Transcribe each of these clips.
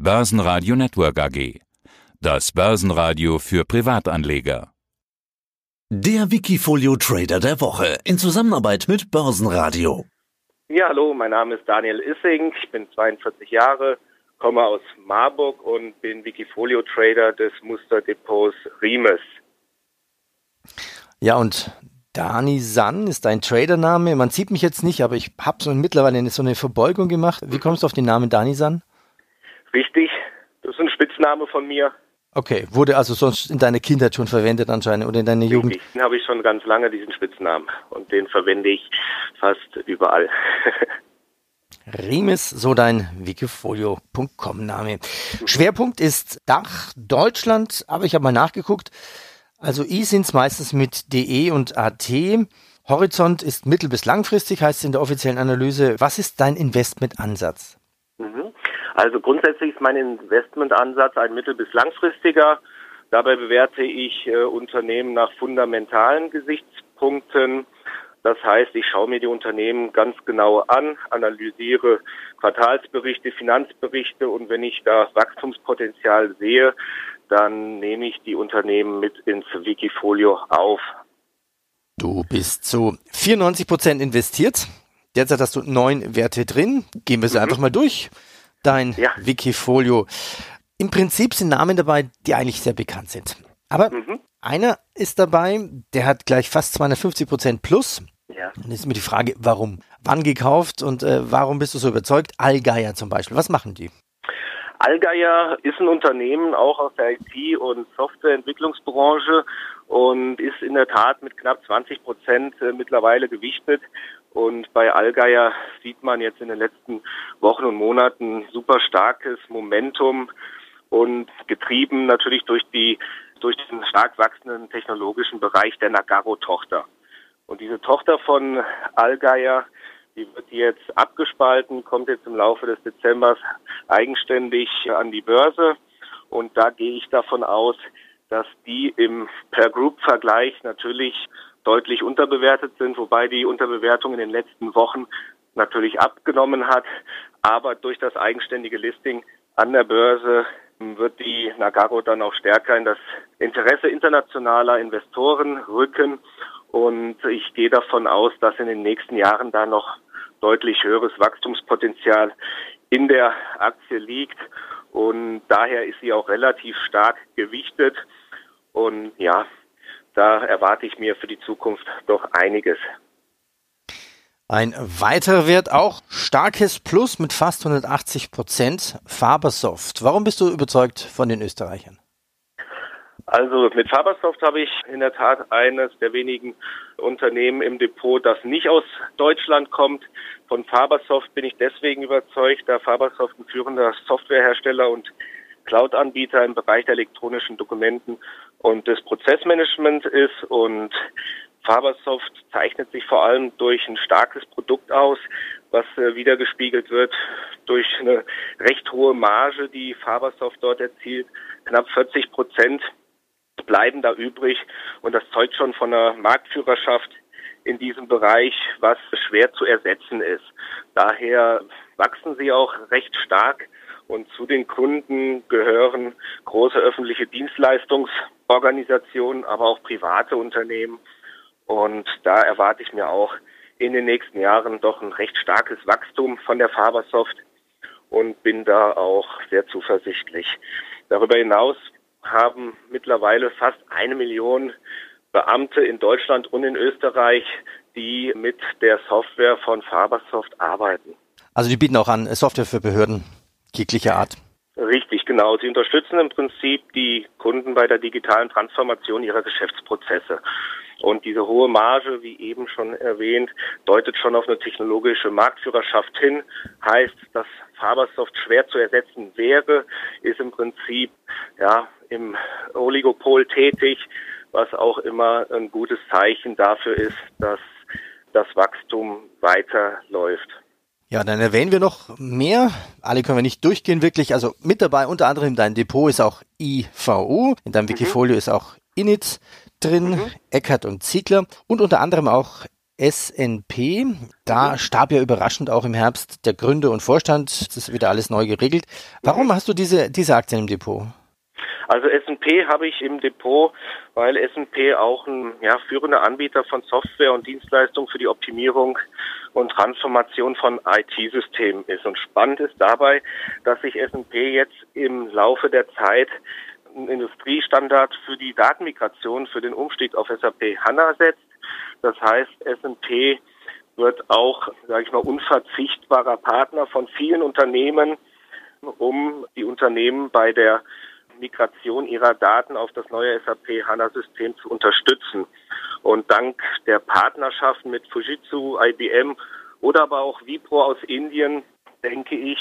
Börsenradio Network AG. Das Börsenradio für Privatanleger. Der Wikifolio Trader der Woche in Zusammenarbeit mit Börsenradio. Ja, hallo, mein Name ist Daniel Issing, ich bin 42 Jahre, komme aus Marburg und bin Wikifolio Trader des Musterdepots Riemes. Ja, und Dani San ist dein Tradername. Man sieht mich jetzt nicht, aber ich habe so mittlerweile so eine Verbeugung gemacht. Wie kommst du auf den Namen Dani San? Richtig, das ist ein Spitzname von mir. Okay, wurde also sonst in deiner Kindheit schon verwendet anscheinend oder in deiner Jugend? Richtig, den habe ich schon ganz lange, diesen Spitznamen. Und den verwende ich fast überall. Riemes, so dein Wikifolio.com-Name. Schwerpunkt ist Dach, Deutschland, aber ich habe mal nachgeguckt. Also I sind es meistens mit DE und AT. Horizont ist mittel- bis langfristig, heißt es in der offiziellen Analyse. Was ist dein Investmentansatz? Mhm. Also grundsätzlich ist mein Investmentansatz ein mittel- bis langfristiger. Dabei bewerte ich äh, Unternehmen nach fundamentalen Gesichtspunkten. Das heißt, ich schaue mir die Unternehmen ganz genau an, analysiere Quartalsberichte, Finanzberichte und wenn ich da Wachstumspotenzial sehe, dann nehme ich die Unternehmen mit ins Wikifolio auf. Du bist zu 94 Prozent investiert. Derzeit hast du neun Werte drin. Gehen wir sie mhm. einfach mal durch. Dein ja. Wikifolio. Im Prinzip sind Namen dabei, die eigentlich sehr bekannt sind. Aber mhm. einer ist dabei, der hat gleich fast 250 Prozent plus. Ja. Und jetzt ist mir die Frage, warum? Wann gekauft und äh, warum bist du so überzeugt? Allgeier zum Beispiel. Was machen die? Allgeier ist ein Unternehmen auch aus der IT- und Softwareentwicklungsbranche und ist in der Tat mit knapp 20 Prozent äh, mittlerweile gewichtet. Und bei Allgeier sieht man jetzt in den letzten Wochen und Monaten super starkes Momentum und getrieben natürlich durch die durch den stark wachsenden technologischen Bereich der Nagaro-Tochter. Und diese Tochter von Allgeier die wird jetzt abgespalten, kommt jetzt im Laufe des Dezembers eigenständig an die Börse. Und da gehe ich davon aus, dass die im Per-Group-Vergleich natürlich deutlich unterbewertet sind, wobei die Unterbewertung in den letzten Wochen natürlich abgenommen hat. Aber durch das eigenständige Listing an der Börse wird die Nagaro dann auch stärker in das Interesse internationaler Investoren rücken. Und ich gehe davon aus, dass in den nächsten Jahren da noch deutlich höheres Wachstumspotenzial in der Aktie liegt und daher ist sie auch relativ stark gewichtet und ja, da erwarte ich mir für die Zukunft doch einiges. Ein weiterer Wert auch starkes Plus mit fast 180 Prozent Fabersoft. Warum bist du überzeugt von den Österreichern? Also mit Fabersoft habe ich in der Tat eines der wenigen Unternehmen im Depot, das nicht aus Deutschland kommt. Von Fabersoft bin ich deswegen überzeugt, da Fabersoft ein führender Softwarehersteller und Cloud-Anbieter im Bereich der elektronischen Dokumenten und des Prozessmanagements ist und Fabersoft zeichnet sich vor allem durch ein starkes Produkt aus, was äh, wiedergespiegelt wird durch eine recht hohe Marge, die Fabersoft dort erzielt, knapp 40 Prozent bleiben da übrig. Und das zeugt schon von einer Marktführerschaft in diesem Bereich, was schwer zu ersetzen ist. Daher wachsen sie auch recht stark. Und zu den Kunden gehören große öffentliche Dienstleistungsorganisationen, aber auch private Unternehmen. Und da erwarte ich mir auch in den nächsten Jahren doch ein recht starkes Wachstum von der Fabersoft und bin da auch sehr zuversichtlich. Darüber hinaus haben mittlerweile fast eine Million Beamte in Deutschland und in Österreich, die mit der Software von Fabersoft arbeiten. Also die bieten auch an Software für Behörden jeglicher Art. Richtig, genau. Sie unterstützen im Prinzip die Kunden bei der digitalen Transformation ihrer Geschäftsprozesse. Und diese hohe Marge, wie eben schon erwähnt, deutet schon auf eine technologische Marktführerschaft hin. Heißt, dass Fabersoft schwer zu ersetzen wäre, ist im Prinzip ja im Oligopol tätig, was auch immer ein gutes Zeichen dafür ist, dass das Wachstum weiterläuft. Ja, dann erwähnen wir noch mehr. Alle können wir nicht durchgehen wirklich. Also mit dabei unter anderem in deinem Depot ist auch IVU. In deinem mhm. Wikifolio ist auch Init drin, mhm. Eckert und Ziegler und unter anderem auch SNP. Da starb ja überraschend auch im Herbst der Gründer und Vorstand. Das ist wieder alles neu geregelt. Warum hast du diese, diese Aktien im Depot? Also S&P habe ich im Depot, weil S&P auch ein ja, führender Anbieter von Software und Dienstleistungen für die Optimierung und Transformation von IT-Systemen ist. Und spannend ist dabei, dass sich S&P jetzt im Laufe der Zeit einen Industriestandard für die Datenmigration, für den Umstieg auf SAP HANA setzt. Das heißt, S&P wird auch, sage ich mal, unverzichtbarer Partner von vielen Unternehmen, um die Unternehmen bei der Migration ihrer Daten auf das neue SAP HANA-System zu unterstützen. Und dank der Partnerschaften mit Fujitsu, IBM oder aber auch Wipro aus Indien denke ich,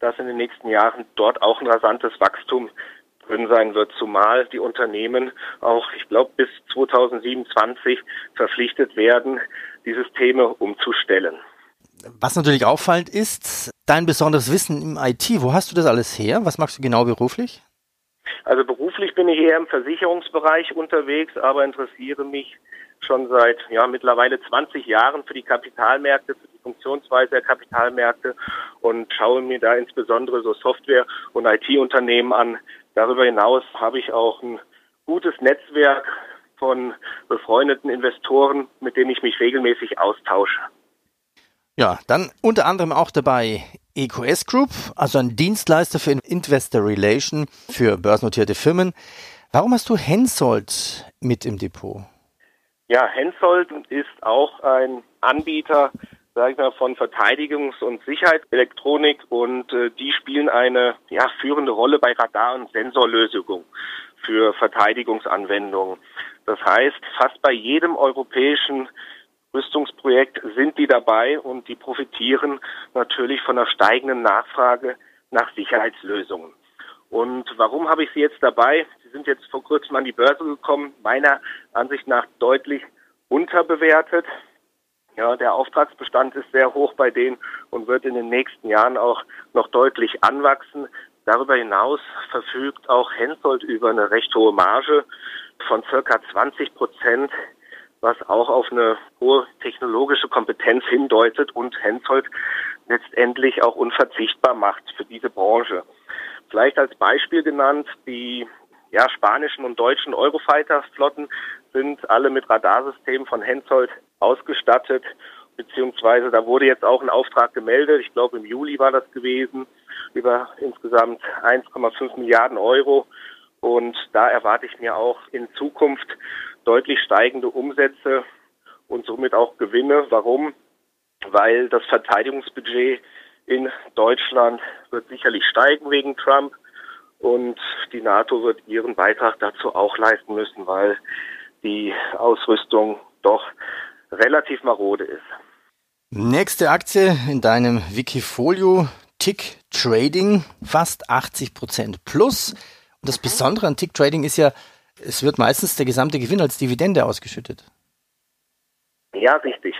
dass in den nächsten Jahren dort auch ein rasantes Wachstum drin sein wird, zumal die Unternehmen auch, ich glaube, bis 2027 verpflichtet werden, die Systeme umzustellen. Was natürlich auffallend ist, dein besonderes Wissen im IT. Wo hast du das alles her? Was machst du genau beruflich? Also beruflich bin ich eher im Versicherungsbereich unterwegs, aber interessiere mich schon seit ja mittlerweile 20 Jahren für die Kapitalmärkte, für die Funktionsweise der Kapitalmärkte und schaue mir da insbesondere so Software- und IT-Unternehmen an. Darüber hinaus habe ich auch ein gutes Netzwerk von befreundeten Investoren, mit denen ich mich regelmäßig austausche. Ja, dann unter anderem auch dabei EQS Group, also ein Dienstleister für Investor Relation für börsennotierte Firmen. Warum hast du Hensoldt mit im Depot? Ja, Hensoldt ist auch ein Anbieter, sage ich mal, von Verteidigungs- und Sicherheitselektronik und äh, die spielen eine ja, führende Rolle bei Radar- und Sensorlösungen für Verteidigungsanwendungen. Das heißt, fast bei jedem europäischen Rüstungsprojekt sind die dabei und die profitieren natürlich von der steigenden Nachfrage nach Sicherheitslösungen. Und warum habe ich sie jetzt dabei? Sie sind jetzt vor kurzem an die Börse gekommen, meiner Ansicht nach deutlich unterbewertet. Ja, der Auftragsbestand ist sehr hoch bei denen und wird in den nächsten Jahren auch noch deutlich anwachsen. Darüber hinaus verfügt auch Hensoldt über eine recht hohe Marge von circa 20 Prozent was auch auf eine hohe technologische Kompetenz hindeutet und Hensoldt letztendlich auch unverzichtbar macht für diese Branche. Vielleicht als Beispiel genannt, die ja, spanischen und deutschen Eurofighter-Flotten sind alle mit Radarsystemen von Hensoldt ausgestattet, beziehungsweise da wurde jetzt auch ein Auftrag gemeldet, ich glaube im Juli war das gewesen, über insgesamt 1,5 Milliarden Euro. Und da erwarte ich mir auch in Zukunft deutlich steigende Umsätze und somit auch Gewinne. Warum? Weil das Verteidigungsbudget in Deutschland wird sicherlich steigen wegen Trump und die NATO wird ihren Beitrag dazu auch leisten müssen, weil die Ausrüstung doch relativ marode ist. Nächste Aktie in deinem Wikifolio, Tick Trading, fast 80 Prozent plus. Und das Besondere an Tick Trading ist ja, es wird meistens der gesamte Gewinn als Dividende ausgeschüttet. Ja, richtig.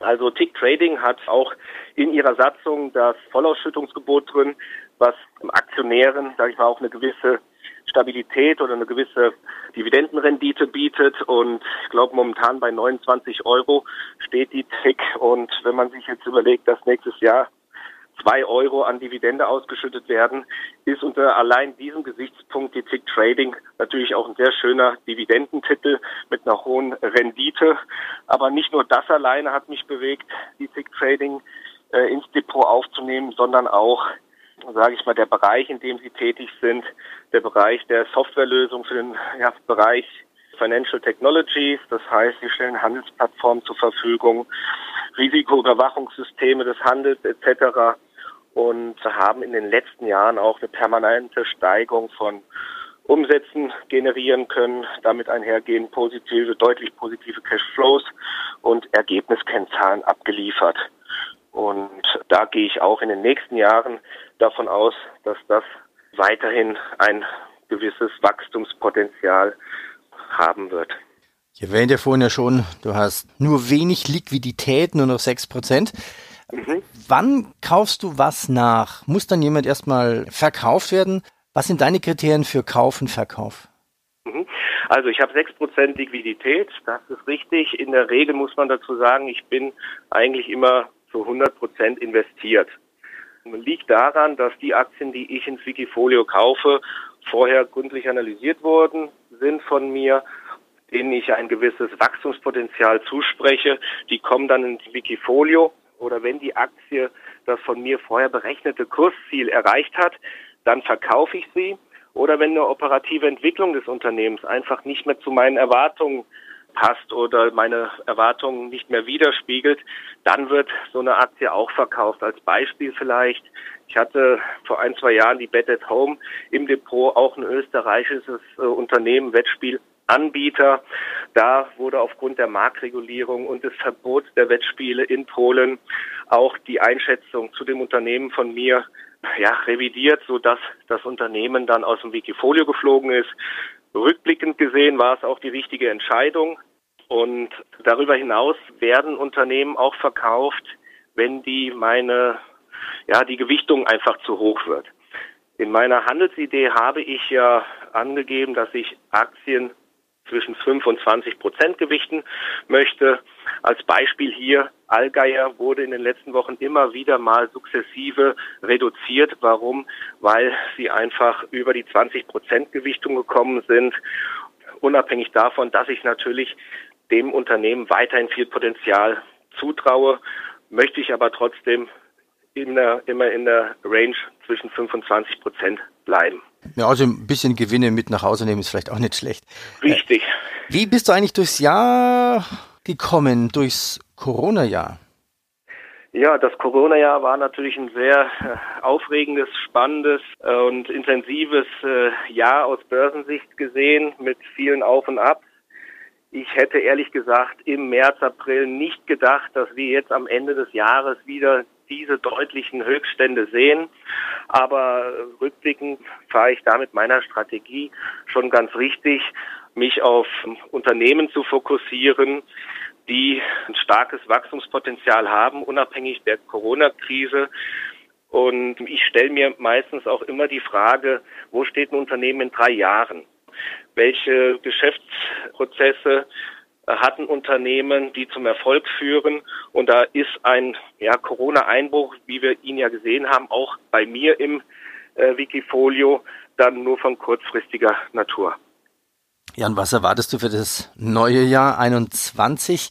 Also Tick Trading hat auch in ihrer Satzung das Vollausschüttungsgebot drin, was Aktionären, sage ich mal, auch eine gewisse Stabilität oder eine gewisse Dividendenrendite bietet. Und ich glaube, momentan bei 29 Euro steht die Tick. Und wenn man sich jetzt überlegt, dass nächstes Jahr zwei Euro an Dividende ausgeschüttet werden, ist unter allein diesem Gesichtspunkt die Tick Trading natürlich auch ein sehr schöner Dividendentitel mit einer hohen Rendite. Aber nicht nur das alleine hat mich bewegt, die Tick Trading äh, ins Depot aufzunehmen, sondern auch sage ich mal, der Bereich, in dem sie tätig sind, der Bereich der Softwarelösung für den ja, Bereich Financial Technologies, das heißt, sie stellen Handelsplattformen zur Verfügung, Risikoüberwachungssysteme des Handels etc. und haben in den letzten Jahren auch eine permanente Steigung von Umsätzen generieren können, damit einhergehen positive, deutlich positive Cashflows und Ergebniskennzahlen abgeliefert. Und da gehe ich auch in den nächsten Jahren davon aus, dass das weiterhin ein gewisses Wachstumspotenzial haben wird. Ich erwähnte ja vorhin ja schon, du hast nur wenig Liquidität, nur noch 6%. Mhm. Wann kaufst du was nach? Muss dann jemand erstmal verkauft werden? Was sind deine Kriterien für Kauf und Verkauf? Mhm. Also ich habe 6% Liquidität, das ist richtig. In der Regel muss man dazu sagen, ich bin eigentlich immer zu 100% investiert. Liegt daran, dass die Aktien, die ich ins Wikifolio kaufe, vorher gründlich analysiert worden sind von mir, denen ich ein gewisses Wachstumspotenzial zuspreche. Die kommen dann ins Wikifolio oder wenn die Aktie das von mir vorher berechnete Kursziel erreicht hat, dann verkaufe ich sie. Oder wenn eine operative Entwicklung des Unternehmens einfach nicht mehr zu meinen Erwartungen passt oder meine Erwartungen nicht mehr widerspiegelt, dann wird so eine Aktie auch verkauft. Als Beispiel vielleicht, ich hatte vor ein, zwei Jahren die Bet at Home im Depot, auch ein österreichisches äh, Unternehmen, Wettspielanbieter. Da wurde aufgrund der Marktregulierung und des Verbots der Wettspiele in Polen auch die Einschätzung zu dem Unternehmen von mir ja, revidiert, so dass das Unternehmen dann aus dem Wikifolio geflogen ist. Rückblickend gesehen war es auch die richtige Entscheidung. Und darüber hinaus werden Unternehmen auch verkauft, wenn die meine, ja, die Gewichtung einfach zu hoch wird. In meiner Handelsidee habe ich ja angegeben, dass ich Aktien zwischen 5 und 20 Prozent gewichten möchte. Als Beispiel hier, Allgeier wurde in den letzten Wochen immer wieder mal sukzessive reduziert. Warum? Weil sie einfach über die 20 Prozent Gewichtung gekommen sind. Unabhängig davon, dass ich natürlich dem Unternehmen weiterhin viel Potenzial zutraue, möchte ich aber trotzdem in der, immer in der Range zwischen 25 Prozent bleiben. Ja, also ein bisschen Gewinne mit nach Hause nehmen ist vielleicht auch nicht schlecht. Richtig. Wie bist du eigentlich durchs Jahr gekommen, durchs Corona-Jahr? Ja, das Corona-Jahr war natürlich ein sehr äh, aufregendes, spannendes äh, und intensives äh, Jahr aus Börsensicht gesehen mit vielen Auf und Abs. Ich hätte ehrlich gesagt im März, April nicht gedacht, dass wir jetzt am Ende des Jahres wieder diese deutlichen Höchststände sehen. Aber rückblickend fahre ich damit meiner Strategie schon ganz richtig, mich auf Unternehmen zu fokussieren, die ein starkes Wachstumspotenzial haben, unabhängig der Corona-Krise. Und ich stelle mir meistens auch immer die Frage, wo steht ein Unternehmen in drei Jahren? Welche Geschäftsprozesse hatten Unternehmen, die zum Erfolg führen. Und da ist ein ja, Corona-Einbruch, wie wir ihn ja gesehen haben, auch bei mir im äh, Wikifolio, dann nur von kurzfristiger Natur. Jan, was erwartest du für das neue Jahr 21?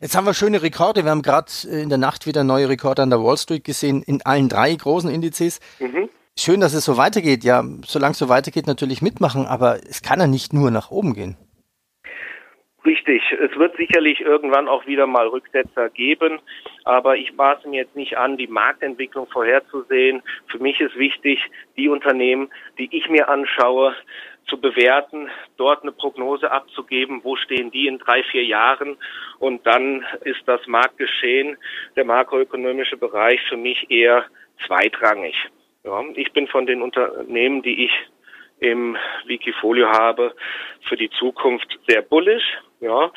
Jetzt haben wir schöne Rekorde. Wir haben gerade äh, in der Nacht wieder neue Rekorde an der Wall Street gesehen, in allen drei großen Indizes. Mhm. Schön, dass es so weitergeht. Ja, solange es so weitergeht, natürlich mitmachen, aber es kann ja nicht nur nach oben gehen. Richtig, es wird sicherlich irgendwann auch wieder mal Rücksetzer geben, aber ich maße mir jetzt nicht an, die Marktentwicklung vorherzusehen. Für mich ist wichtig, die Unternehmen, die ich mir anschaue, zu bewerten, dort eine Prognose abzugeben, wo stehen die in drei, vier Jahren und dann ist das Marktgeschehen, der makroökonomische Bereich für mich eher zweitrangig. Ja, ich bin von den Unternehmen, die ich im Wikifolio habe, für die Zukunft sehr bullish. Ja,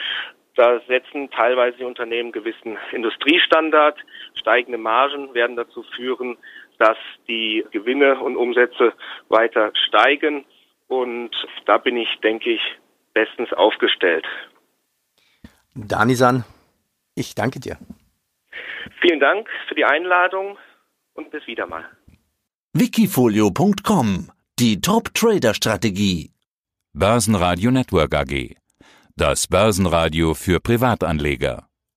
da setzen teilweise die Unternehmen gewissen Industriestandard. Steigende Margen werden dazu führen, dass die Gewinne und Umsätze weiter steigen. Und da bin ich, denke ich, bestens aufgestellt. Danisan, ich danke dir. Vielen Dank für die Einladung und bis wieder mal. Wikifolio.com Die Top-Trader-Strategie. Börsenradio Network AG. Das Börsenradio für Privatanleger.